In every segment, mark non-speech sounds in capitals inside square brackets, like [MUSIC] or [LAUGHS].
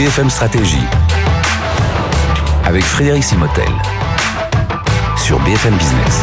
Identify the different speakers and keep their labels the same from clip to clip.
Speaker 1: BFM Stratégie avec Frédéric Simotel sur BFM Business.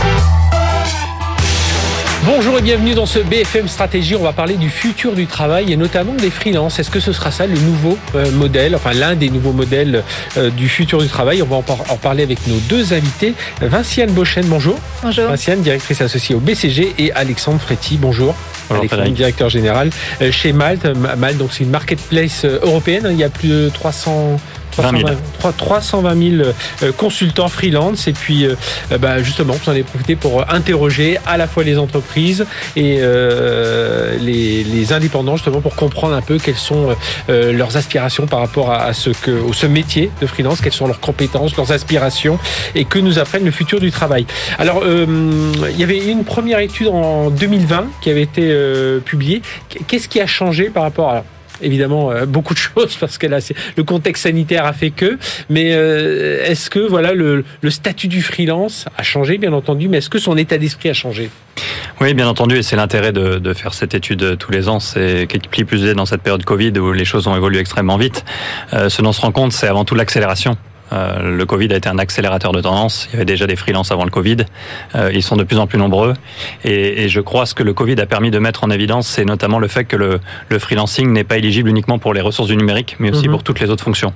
Speaker 2: Bonjour et bienvenue dans ce BFM Stratégie. On va parler du futur du travail et notamment des freelances. Est-ce que ce sera ça le nouveau euh, modèle, enfin l'un des nouveaux modèles euh, du futur du travail? On va en, par- en parler avec nos deux invités. Vinciane Beauchesne, bonjour.
Speaker 3: Bonjour.
Speaker 2: Vinciane, directrice associée au BCG et Alexandre Fréty, bonjour. Alexandre, directeur général euh, chez Malte. Ma- Malte, donc c'est une marketplace euh, européenne. Il y a plus de 300
Speaker 4: 20 000.
Speaker 2: 300 320 000 euh, consultants freelance. Et puis euh, euh, bah, justement vous en avez profité pour euh, interroger à la fois les entreprises et euh, les, les indépendants justement pour comprendre un peu quelles sont euh, leurs aspirations par rapport à, à ce que au ce métier de freelance quelles sont leurs compétences leurs aspirations et que nous apprenne le futur du travail. Alors euh, il y avait une première étude en 2020 qui avait été publiée. Qu'est-ce qui a changé par rapport à évidemment euh, beaucoup de [LAUGHS] choses parce que le contexte sanitaire a fait que mais euh, est-ce que voilà le, statut du freelance a changé bien entendu mais est-ce que son état d'esprit a changé?
Speaker 4: Oui, bien entendu, et c'est l'intérêt de, faire cette étude euh, tous les ans. C'est qui plus plus est dans cette période Covid où les choses ont évolué extrêmement vite. Ce dont on se rend compte, c'est avant tout l'accélération. Euh, le Covid a été un accélérateur de tendance. Il y avait déjà des freelances avant le Covid. Euh, ils sont de plus en plus nombreux. Et, et je crois ce que le Covid a permis de mettre en évidence, c'est notamment le fait que le, le freelancing n'est pas éligible uniquement pour les ressources du numérique, mais aussi
Speaker 2: Mhm.
Speaker 4: pour toutes les autres fonctions.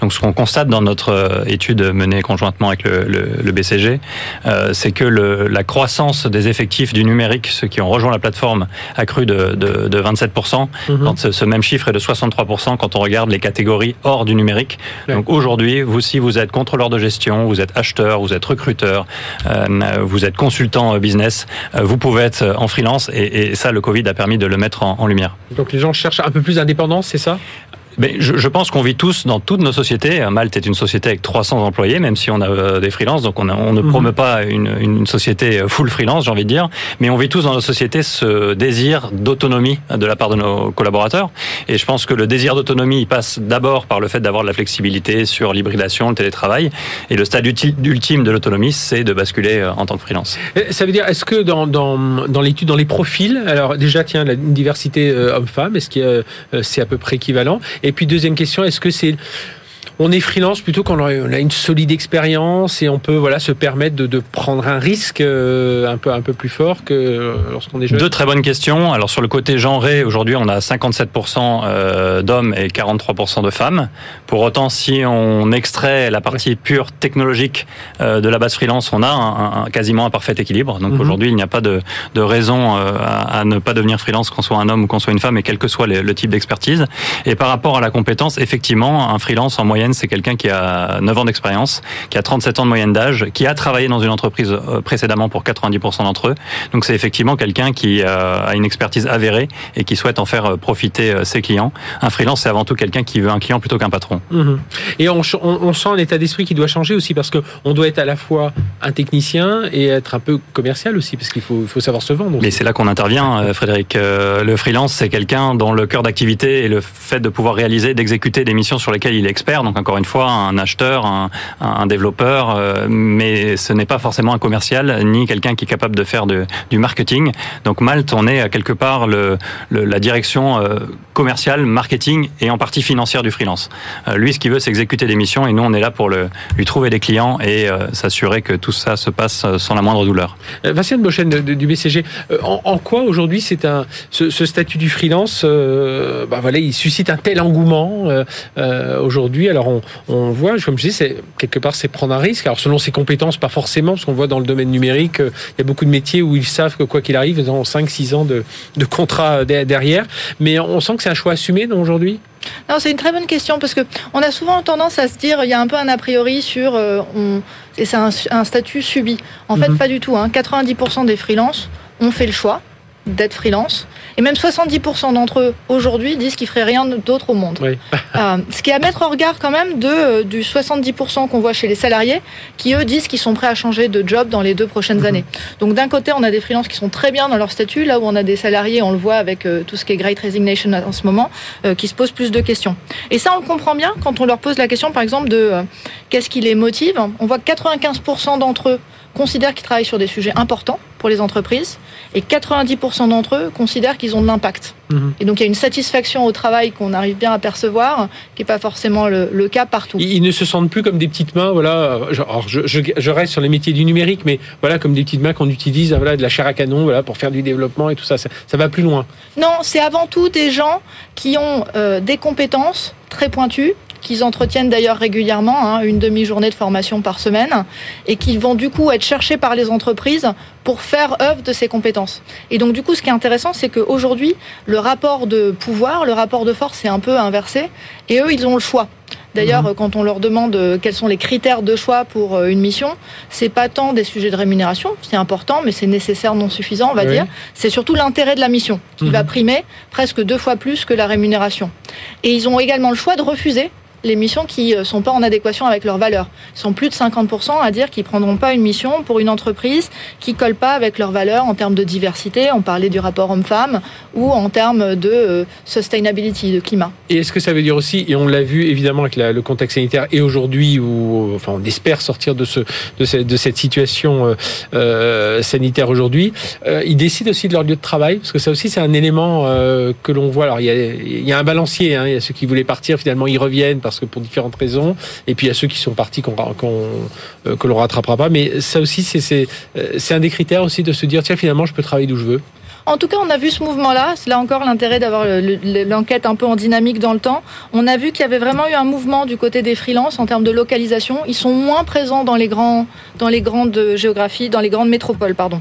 Speaker 4: Donc ce qu'on constate dans notre euh, étude menée conjointement avec le, le, le BCG, euh, c'est que la croissance des effectifs du numérique, ceux qui ont rejoint la plateforme, a cru de, de, de 27%,
Speaker 2: Mhm.
Speaker 4: quand ce, ce même chiffre est de 63% quand on regarde les catégories hors du numérique. Donc aujourd'hui, vous, si vous êtes contrôleur de gestion, vous êtes acheteur, vous êtes recruteur, euh, vous êtes consultant euh, business, euh, vous pouvez être en freelance et, ça, le Covid a permis de le mettre en lumière.
Speaker 2: donc les gens cherchent un peu plus d'indépendance c'est ça?
Speaker 4: Mais je, je pense qu'on vit tous dans toutes nos sociétés. Malte est une société avec 300 employés, même si on a euh, des freelances, donc on, a- on ne
Speaker 2: Mhm.
Speaker 4: promeut pas une, une société full freelance, j'ai envie de dire. Mais on vit tous dans nos sociétés ce désir d'autonomie de la part de nos collaborateurs. Et je pense que le désir d'autonomie passe d'abord par le fait d'avoir de la flexibilité sur l'hybridation, le télétravail. Et le stade ulti- ultime de l'autonomie, c'est de basculer euh, en tant que freelance.
Speaker 2: Euh, Ça veut dire, est-ce que dans, dans, dans l'étude, dans les profils, alors déjà, tiens, la diversité euh, homme-femme, est-ce que euh, euh, c'est à peu près équivalent? Et puis deuxième question, est-ce que c'est on est freelance plutôt quand on a une solide expérience et on peut voilà se permettre de, de prendre un risque euh, un peu un peu plus fort que euh, lorsqu'on est jeune.
Speaker 4: Deux très bonnes questions. Alors sur le côté genré, aujourd'hui on a 57% euh, d'hommes et 43% de femmes. Pour autant, si on extrait la partie pure technologique de la base freelance, on a un, un- quasiment un parfait équilibre. Donc
Speaker 2: Mhm.
Speaker 4: aujourd'hui, il n'y a pas de, de raison à, à ne pas devenir freelance qu'on soit un homme ou qu'on soit une femme, et quel que soit le, le type d'expertise. Et par rapport à la compétence, effectivement, un freelance en moyenne, c'est quelqu'un qui a 9 ans d'expérience, qui a 37 ans de moyenne d'âge, qui a travaillé dans une entreprise euh, précédemment pour 90% d'entre eux. Donc c'est effectivement quelqu'un qui euh, a une expertise avérée et qui souhaite en faire euh, profiter ses clients. Un freelance, c'est avant tout quelqu'un qui veut un client plutôt qu'un patron.
Speaker 2: Mhm. Et on, on, on sent un état d'esprit qui doit changer aussi parce que on doit être à la fois un technicien et être un peu commercial aussi parce qu'il faut, savoir se vendre. aussi.
Speaker 4: Mais c'est là qu'on intervient, Frédéric. Le freelance, c'est quelqu'un dont le cœur d'activité est le fait de pouvoir réaliser, d'exécuter des missions sur lesquelles il est expert. Donc encore une fois, un acheteur, un, développeur, euh, mais ce n'est pas forcément un commercial ni quelqu'un qui est capable de faire du marketing. Donc Malte, on est quelque part la direction euh, commerciale, marketing et en partie financière du freelance. Euh, lui, ce qu'il veut, c'est exécuter des missions et nous, on est là pour lui trouver des clients et s'assurer que tout ça se passe sans la moindre douleur.
Speaker 2: Vinciane Bochen du BCG, en, quoi aujourd'hui c'est ce, statut du freelance, bah voilà, il suscite un tel engouement aujourd'hui? On, on voit, comme je dis, c'est quelque part c'est prendre un risque. Alors selon ses compétences, pas forcément, parce qu'on voit dans le domaine numérique, euh, il y a beaucoup de métiers où ils savent que quoi qu'il arrive, ils ont 5-6 ans de, de contrat de- derrière. Mais on sent que c'est un choix assumé non, aujourd'hui?
Speaker 3: Non, c'est une très bonne question parce que on a souvent tendance à se dire il y a un peu un a priori sur euh, on, et c'est un, un statut subi. En fait,
Speaker 2: Mhm.
Speaker 3: pas du tout. Hein. 90% des freelances ont fait le choix d'être freelance et même 70% d'entre eux aujourd'hui disent qu'ils feraient rien d'autre au monde.
Speaker 2: Oui. [LAUGHS]
Speaker 3: Euh, ce qui est à mettre en regard quand même de euh, du 70% qu'on voit chez les salariés qui eux disent qu'ils sont prêts à changer de job dans les deux prochaines
Speaker 2: Mhm.
Speaker 3: années. Donc d'un côté, on a des freelances qui sont très bien dans leur statut, là où on a des salariés, on le voit avec euh, tout ce qui est Great Resignation en ce moment, euh, qui se posent plus de questions. Et ça, on le comprend bien quand on leur pose la question, par exemple, de qu'est-ce qui les motive. On voit que 95% d'entre eux considèrent qu'ils travaillent sur des sujets importants pour les entreprises et 90% d'entre eux considèrent qu'ils ont de l'impact. Mhm. Et donc il y a une satisfaction au travail qu'on arrive bien à percevoir, qui n'est pas forcément le, cas partout.
Speaker 2: Ils, ne se sentent plus comme des petites mains, voilà. Alors je, je, reste sur les métiers du numérique, mais voilà comme des petites mains qu'on utilise, voilà, de la chair à canon, voilà, pour faire du développement et tout ça. Ça, va plus loin.
Speaker 3: Non, c'est avant tout des gens qui ont euh, des compétences très pointues, qu'ils entretiennent d'ailleurs régulièrement, hein, une demi-journée de formation par semaine, et qui vont du coup être cherchés par les entreprises pour faire œuvre de ces compétences. Et donc du coup, ce qui est intéressant, c'est qu'aujourd'hui, le rapport de pouvoir, le rapport de force est un peu inversé, et eux, ils ont le choix. D'ailleurs, mhm. quand on leur demande euh, quels sont les critères de choix pour euh, une mission, c'est pas tant des sujets de rémunération, c'est important, mais c'est nécessaire, non suffisant, on va dire. C'est surtout l'intérêt de la mission qui va mhm. primer presque deux fois plus que la rémunération. Et ils ont également le choix de refuser les missions qui ne euh, sont pas en adéquation avec leurs valeurs. Ils sont plus de 50% à dire qu'ils prendront pas une mission pour une entreprise qui colle pas avec leurs valeurs en termes de diversité, on parlait du rapport homme-femme, ou en termes de euh, sustainability, de climat.
Speaker 2: Et est-ce que ça veut dire aussi, et on l'a vu évidemment avec le contexte sanitaire, et aujourd'hui, où enfin, on espère sortir de, ce, de, cette, situation euh, sanitaire aujourd'hui, ils décident aussi de leur lieu de travail, parce que ça aussi c'est un élément que l'on voit. Alors il y a, y a un balancier, hein, il y a ceux qui voulaient partir, finalement ils reviennent que pour différentes raisons. Et puis il y a ceux qui sont partis qu'on, euh, que l'on rattrapera pas. Mais ça aussi, c'est, euh, c'est un des critères aussi de se dire tiens finalement je peux travailler d'où je veux.
Speaker 3: En tout cas, on a vu ce mouvement-là. C'est là encore l'intérêt d'avoir l'enquête un peu en dynamique dans le temps. On a vu qu'il y avait vraiment eu un mouvement du côté des freelances en termes de localisation. Ils sont moins présents dans les grands, dans les grandes géographies, dans les grandes métropoles, pardon.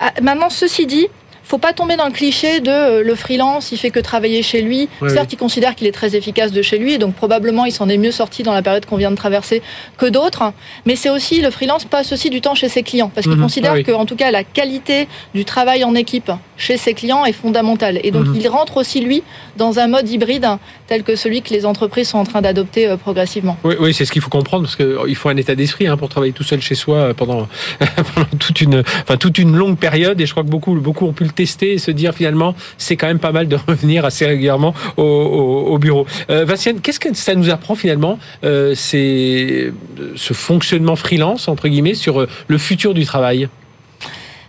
Speaker 3: Ah, maintenant, ceci dit, faut pas tomber dans le cliché de euh, le freelance, il fait que travailler chez lui. Certes, il considère qu'il est très efficace de chez lui, et donc probablement il s'en est mieux sorti dans la période qu'on vient de traverser que d'autres. Mais c'est aussi le freelance passe aussi du temps chez ses clients, parce qu'il mhm. considère ah que, en tout cas, la qualité du travail en équipe chez ses clients est fondamentale. Et donc mhm. il rentre aussi lui dans un mode hybride tel que celui que les entreprises sont en train d'adopter euh, progressivement.
Speaker 2: Oui, oui c'est ce qu'il faut comprendre, parce qu'il faut un état d'esprit hein, pour travailler tout seul chez soi euh, pendant, [LAUGHS] pendant toute une, enfin toute une longue période. Et je crois que beaucoup, beaucoup ont pu le tester et se dire finalement c'est quand même pas mal de [LAUGHS] revenir assez régulièrement au, bureau. Euh, Vinciane, qu'est-ce que ça nous apprend finalement euh, c'est ce fonctionnement freelance entre guillemets sur le futur du travail?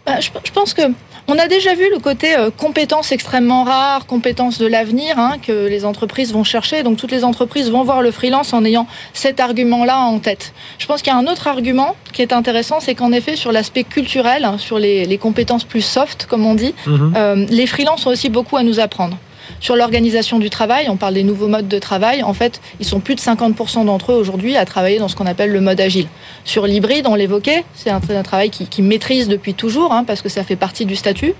Speaker 3: Bah, je, pense que on a déjà vu le côté euh, compétences extrêmement rares, compétences de l'avenir hein, que les entreprises vont chercher. Donc toutes les entreprises vont voir le freelance en ayant cet argument-là en tête. Je pense qu'il y a un autre argument qui est intéressant, c'est qu'en effet sur l'aspect culturel, hein, sur les, compétences plus soft, comme on dit, mhm. euh, les freelances ont aussi beaucoup à nous apprendre. Sur l'organisation du travail, on parle des nouveaux modes de travail. En fait, ils sont plus de 50% d'entre eux aujourd'hui à travailler dans ce qu'on appelle le mode agile. Sur l'hybride, on l'évoquait, c'est un, travail qui, qui, maîtrise depuis toujours, hein, parce que ça fait partie du statut.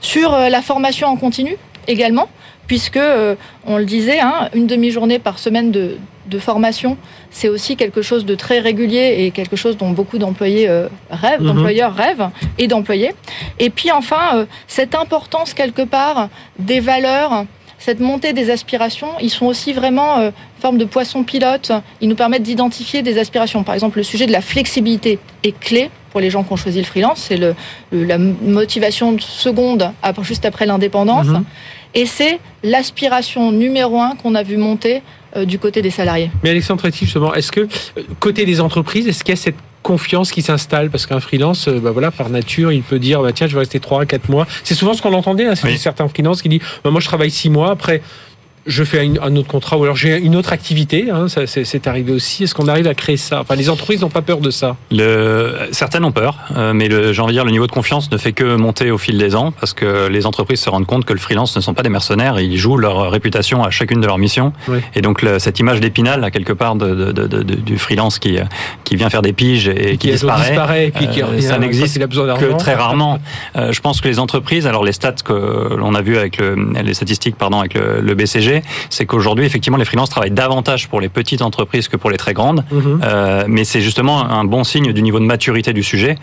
Speaker 3: Sur euh, la formation en continu également, puisque, euh, on le disait, hein, une demi-journée par semaine de, formation, c'est aussi quelque chose de très régulier et quelque chose dont beaucoup d'employés euh, rêvent, mhm. d'employeurs rêvent et d'employés. Et puis enfin, cette importance quelque part des valeurs cette montée des aspirations, ils sont aussi vraiment euh, forme de poisson pilote. Ils nous permettent d'identifier des aspirations. Par exemple, le sujet de la flexibilité est clé pour les gens qui ont choisi le freelance. C'est le, la motivation seconde, juste après l'indépendance. Mhm. Et c'est l'aspiration numéro un qu'on a vu monter euh, du côté des salariés.
Speaker 2: Mais Alexandre justement, est-ce que, euh, côté des entreprises, est-ce qu'il y a cette confiance qui s'installe parce qu'un freelance, euh, bah voilà, par nature, il peut dire bah tiens, je vais rester 3 4 mois. C'est souvent ce qu'on entendait, hein, c'est certains freelances qui disent bah, moi je travaille 6 mois après je fais un, autre contrat ou alors j'ai une autre activité. Hein, ça, c'est, arrivé aussi. Est-ce qu'on arrive à créer ça? Enfin, les entreprises n'ont pas peur de ça.
Speaker 4: Le, certaines ont peur, euh, mais le, j'ai envie de dire le niveau de confiance ne fait que monter au fil des ans parce que les entreprises se rendent compte que le freelance ne sont pas des mercenaires. Ils jouent leur réputation à chacune de leurs missions. Et donc cette image d'épinal, à quelque part, de, de, de, du freelance qui qui vient faire des piges et, qui, disparaît,
Speaker 2: et puis qui
Speaker 4: euh, ça n'existe que très rarement. Euh, je pense que les entreprises, alors les stats que l'on a vu avec le, les statistiques, pardon, avec le, le C'est qu'aujourd'hui, effectivement, les freelances travaillent davantage pour les petites entreprises que pour les très grandes. Mhm. Euh, mais c'est justement un bon signe du niveau de maturité du sujet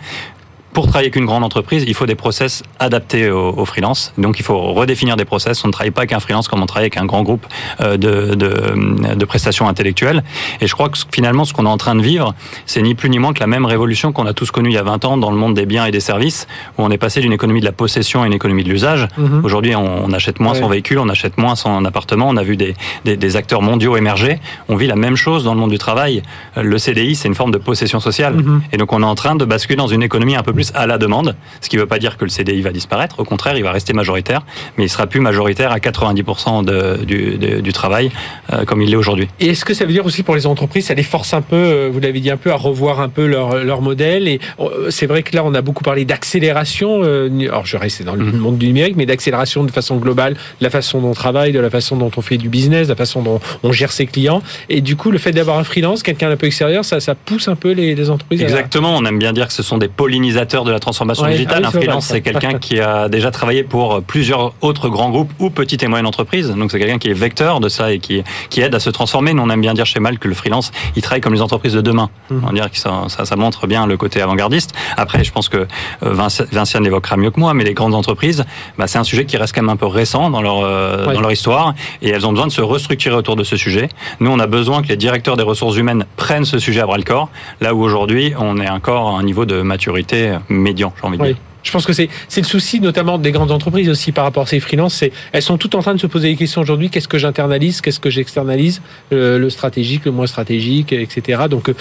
Speaker 4: pour travailler avec une grande entreprise, il faut des process adaptés aux, freelance. Donc il faut redéfinir des process. On ne travaille pas avec un freelance comme on travaille avec un grand groupe euh, de, de, de prestations intellectuelles. Et je crois que finalement, ce qu'on est en train de vivre, c'est ni plus ni moins que la même révolution qu'on a tous connue il y a 20 ans dans le monde des biens et des services, où on est passé d'une économie de la possession à une économie de l'usage. Mhm. Aujourd'hui, on, achète moins son véhicule, on achète moins son appartement. On a vu des, des, des, acteurs mondiaux émerger. On vit la même chose dans le monde du travail. Le CDI, c'est une forme de possession sociale. Mhm. Et donc on est en train de basculer dans une économie un peu plus plus à la demande, ce qui ne veut pas dire que le CDI va disparaître. Au contraire, il va rester majoritaire, mais il sera plus majoritaire à 90% de, du, du, travail euh, comme il l'est aujourd'hui.
Speaker 2: Et est-ce que ça veut dire aussi pour les entreprises, ça les force un peu, euh, vous l'avez dit un peu, à revoir un peu leur, leur modèle Et euh, c'est vrai que là, on a beaucoup parlé d'accélération. alors, je reste dans le mhm. monde du numérique, mais d'accélération de façon globale, de la façon dont on travaille, de la façon dont on fait du business, de la façon dont on gère ses clients. Et du coup, le fait d'avoir un freelance, quelqu'un d'un peu extérieur, ça, ça pousse un peu les, les entreprises.
Speaker 4: Exactement. On aime bien dire que ce sont des pollinisateurs de la transformation digitale. Ah un freelance, c'est quelqu'un qui a [LAUGHS] déjà travaillé pour plusieurs autres grands groupes ou petites et moyennes entreprises. Donc c'est quelqu'un qui est vecteur de ça et qui, qui aide à se transformer. Nous, on aime bien dire chez Mal que le freelance, il travaille comme les entreprises de demain. Mmh. On dire que ça, ça, ça, montre bien le côté avant-gardiste. Après, je pense que euh, Vinciane évoquera mieux que moi, mais les grandes entreprises, bah, c'est un sujet qui reste quand même un peu récent dans leur, euh, dans leur histoire et elles ont besoin de se restructurer autour de ce sujet. Nous, on a besoin que les directeurs des ressources humaines prennent ce sujet à bras le corps, là où aujourd'hui, on est encore à un niveau de maturité médian, j'ai envie de dire.
Speaker 2: Je pense que c'est le souci notamment des grandes entreprises aussi par rapport à ces freelances. C'est elles sont toutes en train de se poser des questions aujourd'hui. Qu'est-ce que j'internalise? Qu'est-ce que j'externalise? Euh, Le stratégique, le moins stratégique, etc. Donc euh,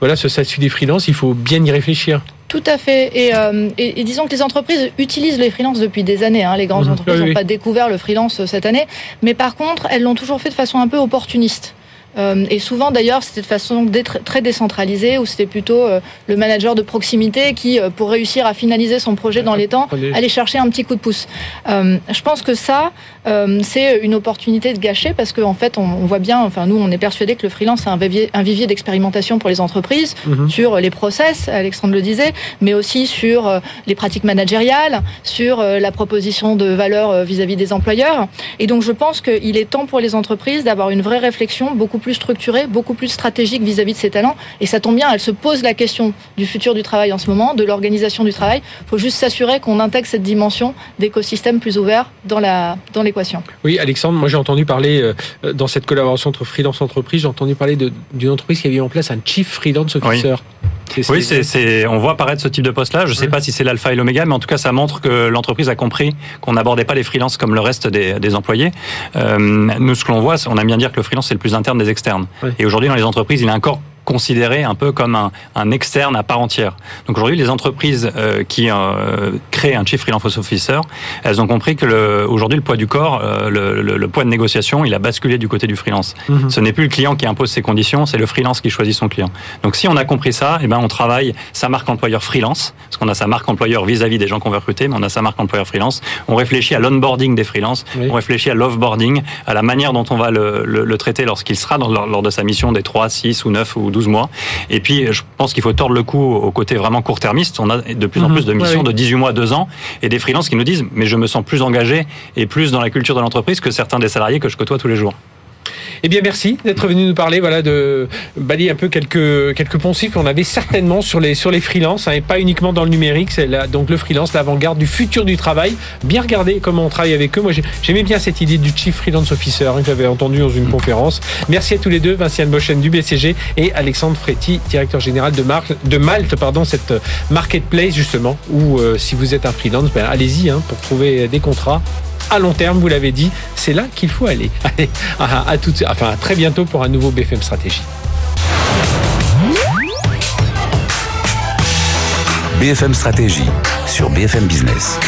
Speaker 2: voilà, ce statut des freelances, il faut bien y réfléchir.
Speaker 3: Tout à fait. Et, euh, et, disons que les entreprises utilisent les freelances depuis des années. Hein. Les grandes mhm. entreprises n'ont pas découvert le freelance cette année. Mais par contre, elles l'ont toujours fait de façon un peu opportuniste. Euh, et souvent d'ailleurs c'était de façon très décentralisée où c'était plutôt euh, le manager de proximité qui, euh, pour réussir à finaliser son projet dans les temps, allait chercher un petit coup de pouce. je pense que ça, c'est une opportunité de gâcher parce qu'en en fait on, voit bien, enfin nous on est persuadé que le freelance c'est un vivier, un vivier d'expérimentation pour les entreprises mhm. sur les process, Alexandre le disait, mais aussi sur les pratiques managériales, sur la proposition de valeur vis-à-vis des employeurs. Et donc je pense qu'il est temps pour les entreprises d'avoir une vraie réflexion beaucoup plus structurée, beaucoup plus stratégique vis-à-vis de ses talents. Et ça tombe bien, elle se pose la question du futur du travail en ce moment, de l'organisation du travail. Il faut juste s'assurer qu'on intègre cette dimension d'écosystème plus ouvert dans la dans l'équation.
Speaker 2: Oui, Alexandre, moi j'ai entendu parler euh, dans cette collaboration entre freelance entreprise, j'ai entendu parler d'une entreprise qui avait mis en place un chief freelance officer.
Speaker 4: Oui, c'est, on voit apparaître ce type de poste-là. Je ne sais pas si c'est l'alpha et l'oméga, mais en tout cas, ça montre que l'entreprise a compris qu'on n'abordait pas les freelances comme le reste des, des employés. Euh, nous, ce que l'on voit, on aime bien dire que le freelance, c'est le plus interne des externes. Et aujourd'hui, dans les entreprises, il est encore considéré un peu comme un, un externe à part entière. Donc aujourd'hui, les entreprises euh, qui euh, créent un chief freelance officer, elles ont compris que aujourd'hui le poids du corps, euh, le, le, le, poids de négociation, il a basculé du côté du freelance. Mhm. Ce n'est plus le client qui impose ses conditions, c'est le freelance qui choisit son client. Donc si on a compris ça, eh ben on travaille sa marque employeur freelance, parce qu'on a sa marque employeur vis-à-vis des gens qu'on veut recruter, mais on a sa marque employeur freelance. On réfléchit à l'onboarding des freelances, on réfléchit à l'offboarding, à la manière dont on va le, le traiter lorsqu'il sera dans, lors de sa mission des 3, 6 ou 9 ou 12 mois. Et puis, je pense qu'il faut tordre le cou au côté vraiment court-termiste. On a de plus en mhm. plus de missions de 18 mois, 2 ans, et des freelances qui nous disent, mais je me sens plus engagé et plus dans la culture de l'entreprise que certains des salariés que je côtoie tous les jours.
Speaker 2: Eh bien, merci d'être venu nous parler, voilà, de balayer un peu quelques quelques poncifs qu'on avait certainement sur les sur les freelances, hein, et pas uniquement dans le numérique. C'est donc le freelance, l'avant-garde du futur du travail. Bien regarder comment on travaille avec eux. Moi, j'aimais bien cette idée du chief freelance officer hein, que j'avais entendu dans une conférence. Merci à tous les deux, Vinciane Bochen du BCG et Alexandre Fréty, directeur général de, de Malte, pardon, cette marketplace justement où euh, si vous êtes un freelance, ben, allez-y hein, pour trouver des contrats à long terme, vous l'avez dit, c'est là qu'il faut aller. [LAUGHS] Allez, à, enfin, très bientôt pour un nouveau BFM Stratégie.
Speaker 1: BFM Stratégie sur BFM Business.